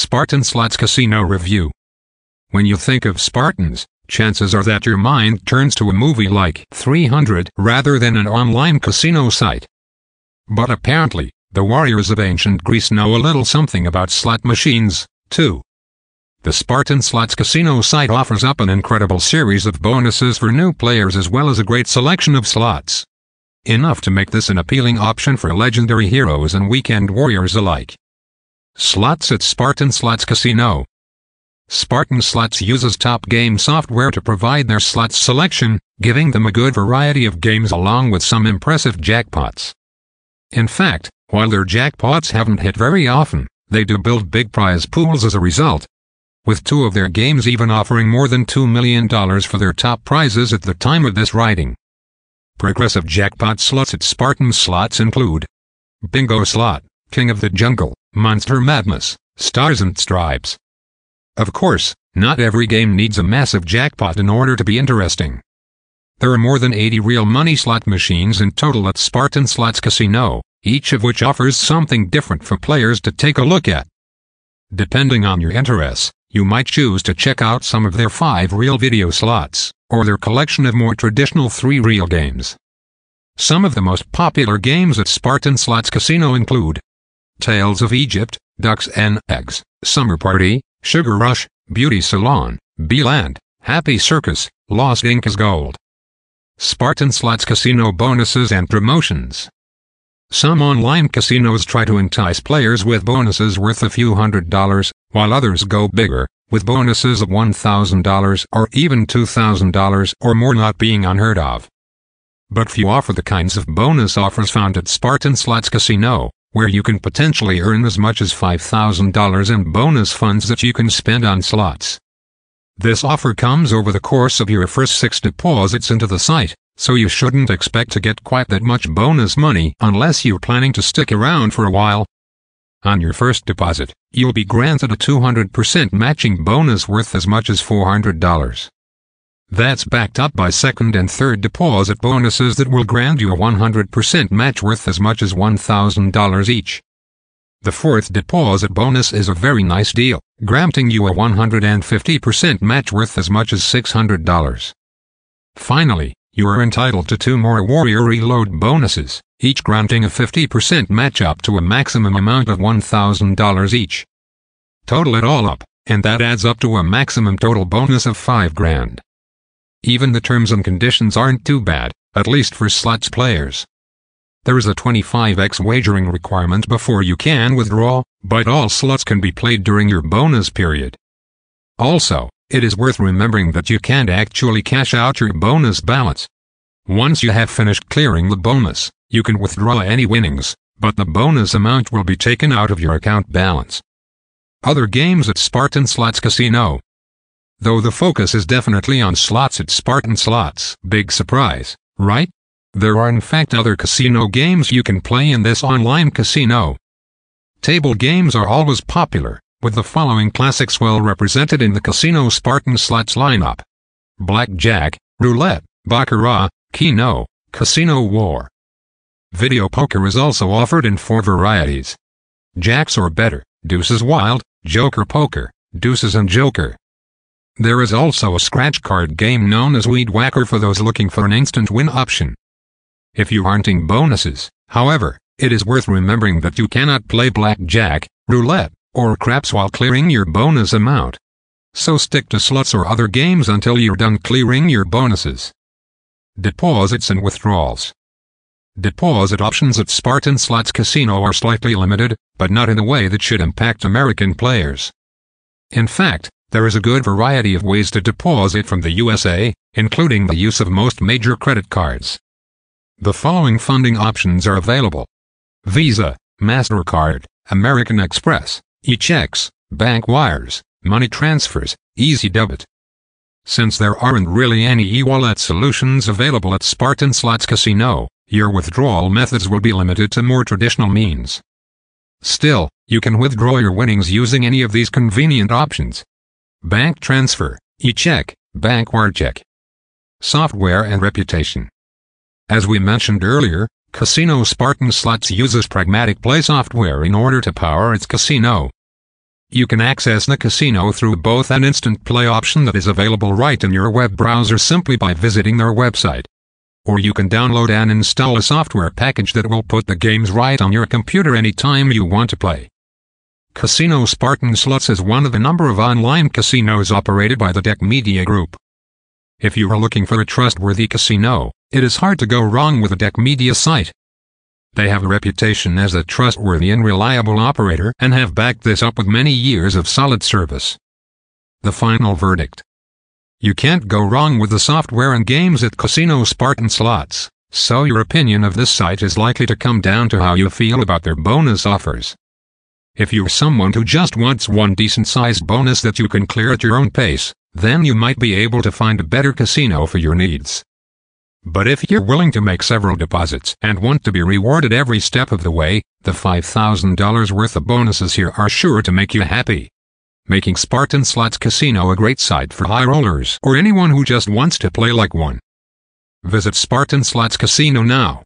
Spartan Slots Casino Review When you think of Spartans, chances are that your mind turns to a movie like 300 rather than an online casino site. But apparently, the warriors of ancient Greece know a little something about slot machines, too. The Spartan Slots Casino site offers up an incredible series of bonuses for new players as well as a great selection of slots. Enough to make this an appealing option for legendary heroes and weekend warriors alike. Slots at Spartan Slots Casino. Spartan Slots uses top game software to provide their slots selection, giving them a good variety of games along with some impressive jackpots. In fact, while their jackpots haven't hit very often, they do build big prize pools as a result. With two of their games even offering more than $2 million for their top prizes at the time of this writing. Progressive jackpot slots at Spartan Slots include Bingo Slot, King of the Jungle, Monster Madness, Stars and Stripes. Of course, not every game needs a massive jackpot in order to be interesting. There are more than 80 reel money slot machines in total at Spartan Slots Casino, each of which offers something different for players to take a look at. Depending on your interests, you might choose to check out some of their five real video slots, or their collection of more traditional three reel games. Some of the most popular games at Spartan Slots Casino include Tales of Egypt, Ducks and Eggs, Summer Party, Sugar Rush, Beauty Salon, B-Land, Happy Circus, Lost Inca's Gold. Spartan Slots Casino Bonuses and Promotions Some online casinos try to entice players with bonuses worth a few hundred dollars, while others go bigger, with bonuses of $1,000 or even $2,000 or more not being unheard of. But few offer the kinds of bonus offers found at Spartan Slots Casino where you can potentially earn as much as $5,000 in bonus funds that you can spend on slots. This offer comes over the course of your first six deposits into the site, so you shouldn't expect to get quite that much bonus money unless you're planning to stick around for a while. On your first deposit, you'll be granted a 200% matching bonus worth as much as $400. That's backed up by second and third deposit bonuses that will grant you a 100% match worth as much as $1,000 each. The fourth deposit bonus is a very nice deal, granting you a 150% match worth as much as $600. Finally, you are entitled to two more Warrior Reload bonuses, each granting a 50% match up to a maximum amount of $1,000 each. Total it all up, and that adds up to a maximum total bonus of 5 grand. Even the terms and conditions aren't too bad, at least for slots players. There is a 25x wagering requirement before you can withdraw, but all slots can be played during your bonus period. Also, it is worth remembering that you can't actually cash out your bonus balance. Once you have finished clearing the bonus, you can withdraw any winnings, but the bonus amount will be taken out of your account balance. Other games at Spartan Slots Casino Though the focus is definitely on slots at Spartan Slots. Big surprise, right? There are in fact other casino games you can play in this online casino. Table games are always popular, with the following classics well represented in the casino Spartan Slots lineup. Blackjack, Roulette, Baccarat, Keno, Casino War. Video poker is also offered in four varieties. Jacks or better, Deuces Wild, Joker Poker, Deuces and Joker. There is also a scratch card game known as Weed Whacker for those looking for an instant win option. If you aren't in bonuses, however, it is worth remembering that you cannot play blackjack, roulette, or craps while clearing your bonus amount. So stick to slots or other games until you're done clearing your bonuses. Deposits and withdrawals. Deposit options at Spartan Slots Casino are slightly limited, but not in a way that should impact American players. In fact, there is a good variety of ways to deposit from the USA, including the use of most major credit cards. The following funding options are available. Visa, MasterCard, American Express, e-checks, bank wires, money transfers, easy debit. Since there aren't really any e-wallet solutions available at Spartan Slots Casino, your withdrawal methods will be limited to more traditional means. Still, you can withdraw your winnings using any of these convenient options. Bank transfer, e-check, bank wire check. Software and reputation. As we mentioned earlier, Casino Spartan Slots uses Pragmatic Play software in order to power its casino. You can access the casino through both an instant play option that is available right in your web browser simply by visiting their website. Or you can download and install a software package that will put the games right on your computer anytime you want to play. Casino Spartan Slots is one of a number of online casinos operated by the Deck Media Group. If you are looking for a trustworthy casino, it is hard to go wrong with a Deck Media site. They have a reputation as a trustworthy and reliable operator and have backed this up with many years of solid service. The final verdict. You can't go wrong with the software and games at Casino Spartan Slots, so your opinion of this site is likely to come down to how you feel about their bonus offers. If you're someone who just wants one decent-sized bonus that you can clear at your own pace, then you might be able to find a better casino for your needs. But if you're willing to make several deposits and want to be rewarded every step of the way, the $5,000 worth of bonuses here are sure to make you happy. Making Spartan Slots Casino a great site for high rollers or anyone who just wants to play like one. Visit Spartan Slots Casino now